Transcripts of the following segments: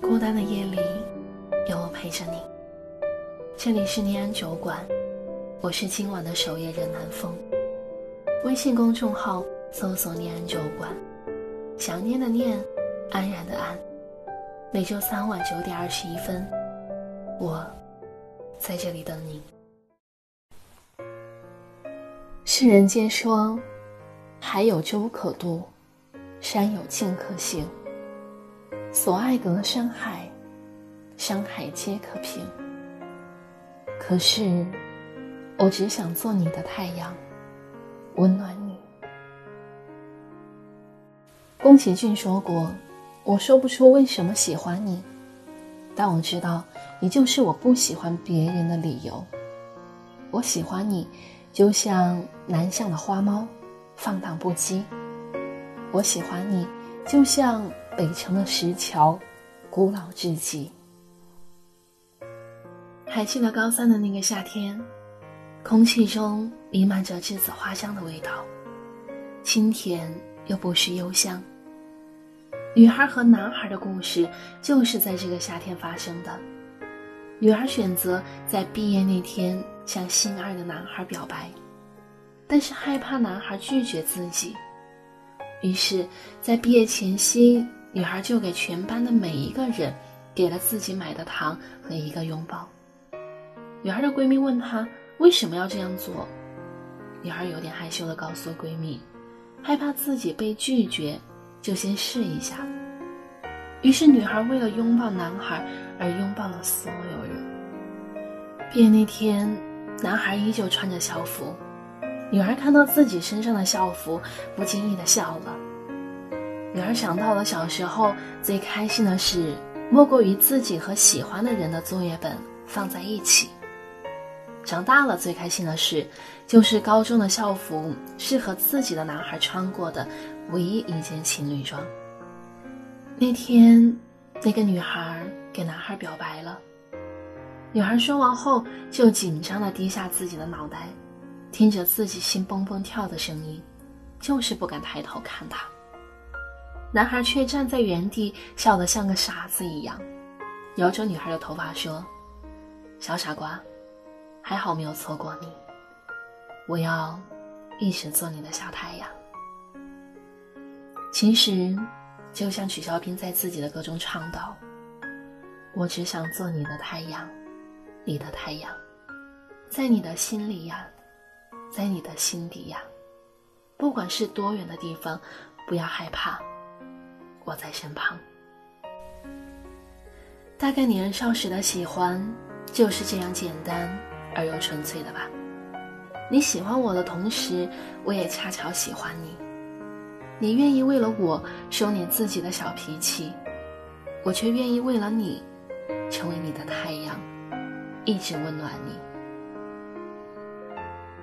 孤单的夜里，有我陪着你。这里是念安酒馆，我是今晚的守夜人南风。微信公众号搜索“念安酒馆”，想念的念，安然的安。每周三晚九点二十一分，我在这里等你。世人皆说，海有舟可渡，山有径可行。所爱隔山海，山海皆可平。可是，我只想做你的太阳，温暖你。宫崎骏说过：“我说不出为什么喜欢你，但我知道你就是我不喜欢别人的理由。我喜欢你，就像南向的花猫，放荡不羁。我喜欢你，就像……”北城的石桥，古老至极。还记得高三的那个夏天，空气中弥漫着栀子花香的味道，清甜又不失幽香。女孩和男孩的故事就是在这个夏天发生的。女孩选择在毕业那天向心爱的男孩表白，但是害怕男孩拒绝自己，于是，在毕业前夕。女孩就给全班的每一个人给了自己买的糖和一个拥抱。女孩的闺蜜问她为什么要这样做，女孩有点害羞的告诉闺蜜，害怕自己被拒绝，就先试一下。于是女孩为了拥抱男孩而拥抱了所有人。毕业那天，男孩依旧穿着校服，女孩看到自己身上的校服，不经意的笑了。女儿想到了小时候最开心的事，莫过于自己和喜欢的人的作业本放在一起。长大了最开心的事，就是高中的校服是和自己的男孩穿过的唯一一件情侣装。那天，那个女孩给男孩表白了。女孩说完后，就紧张地低下自己的脑袋，听着自己心蹦蹦跳的声音，就是不敢抬头看他。男孩却站在原地，笑得像个傻子一样，摇着女孩的头发说：“小傻瓜，还好没有错过你。我要一直做你的小太阳。”其实，就像曲肖冰在自己的歌中唱道：“我只想做你的太阳，你的太阳，在你的心里呀，在你的心底呀，不管是多远的地方，不要害怕。”我在身旁。大概年少时的喜欢就是这样简单而又纯粹的吧。你喜欢我的同时，我也恰巧喜欢你。你愿意为了我收敛自己的小脾气，我却愿意为了你成为你的太阳，一直温暖你。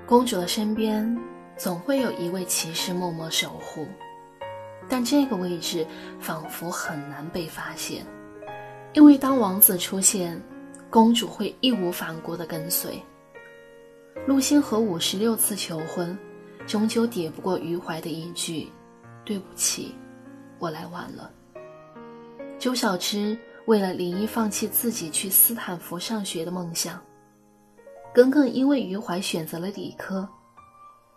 公主的身边总会有一位骑士默默守护。但这个位置仿佛很难被发现，因为当王子出现，公主会义无反顾地跟随。陆星河五十六次求婚，终究抵不过余淮的一句：“对不起，我来晚了。”周小栀为了林一放弃自己去斯坦福上学的梦想，耿耿因为余淮选择了理科，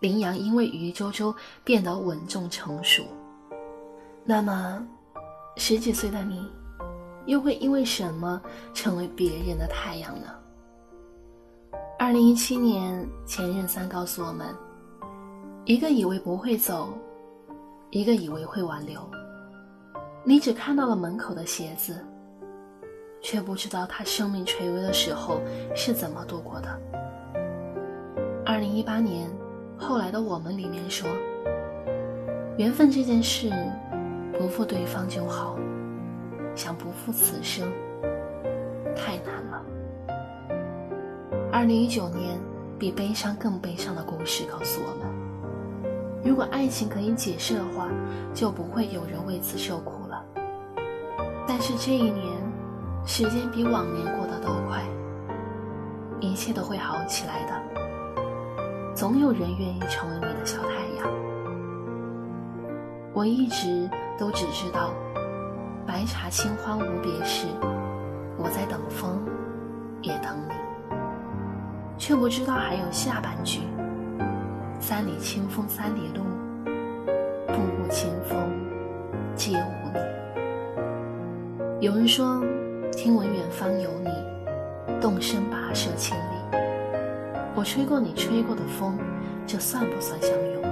林阳因为余周周变得稳重成熟。那么，十几岁的你，又会因为什么成为别人的太阳呢？二零一七年，前任三告诉我们：一个以为不会走，一个以为会挽留。你只看到了门口的鞋子，却不知道他生命垂危的时候是怎么度过的。二零一八年，后来的我们里面说，缘分这件事。不负对方就好，想不负此生太难了。二零一九年，比悲伤更悲伤的故事告诉我们：如果爱情可以解释的话，就不会有人为此受苦了。但是这一年，时间比往年过得都快，一切都会好起来的。总有人愿意成为你的小太阳。我一直。都只知道，白茶清欢无别事，我在等风，也等你，却不知道还有下半句。三里清风三里路，步步清风皆无你。有人说，听闻远方有你，动身跋涉千里。我吹过你吹过的风，这算不算相拥？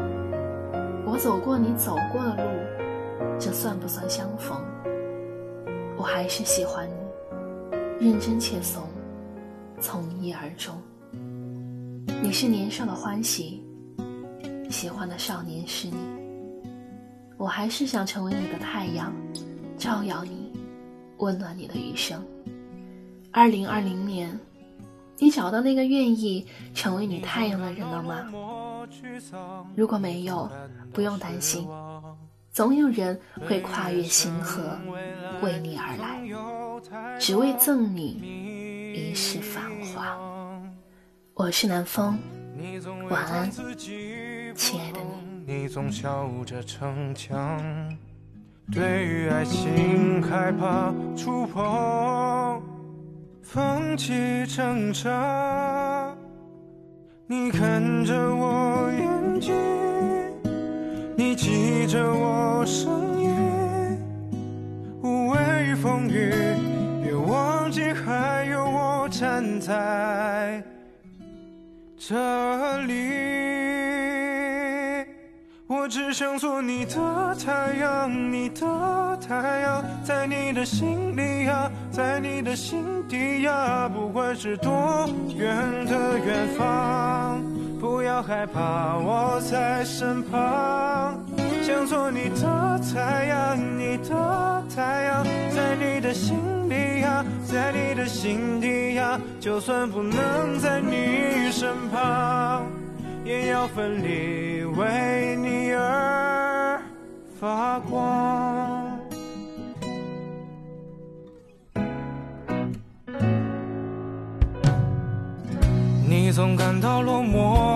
我走过你走过的路，这算不算相逢？我还是喜欢你，认真且怂，从一而终。你是年少的欢喜。喜欢的少年是你，我还是想成为你的太阳，照耀你，温暖你的余生。二零二零年，你找到那个愿意成为你太阳的人了吗？如果没有，不用担心，总有人会跨越星河，为你而来，只为赠你一世繁华。我是南风，晚安。亲爱的你，你总笑着逞强，对于爱情害怕触碰，放弃挣扎。你看着我眼睛，你记着我声音，无畏风雨，别忘记还有我站在这里。我只想做你的太阳，你的太阳，在你的心里呀，在你的心底呀，不管是多远的远方，不要害怕，我在身旁。想做你的太阳，你的太阳，在你的心里呀，在你的心底呀，就算不能在你身旁。也要奋力为你而发光。你总感到落寞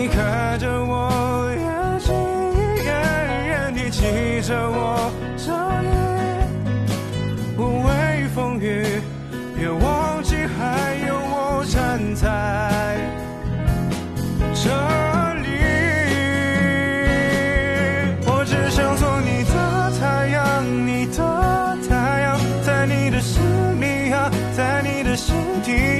你看着我眼睛你记着我声音无畏风雨别忘记还有我站在。这里我只想做你的太阳你的太阳在你的心里呀在你的心底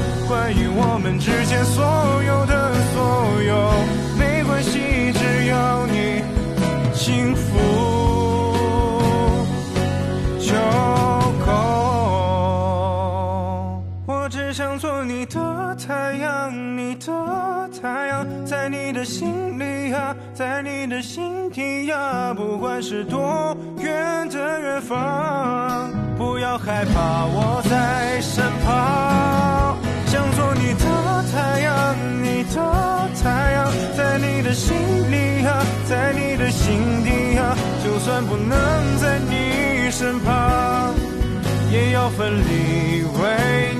关于我们之间所有的所有，没关系，只要你幸福就够。我只想做你的太阳，你的太阳，在你的心里呀，在你的心底呀，不管是多远的远方，不要害怕，我在的心里啊，在你的心底啊，就算不能在你身旁，也要奋力为。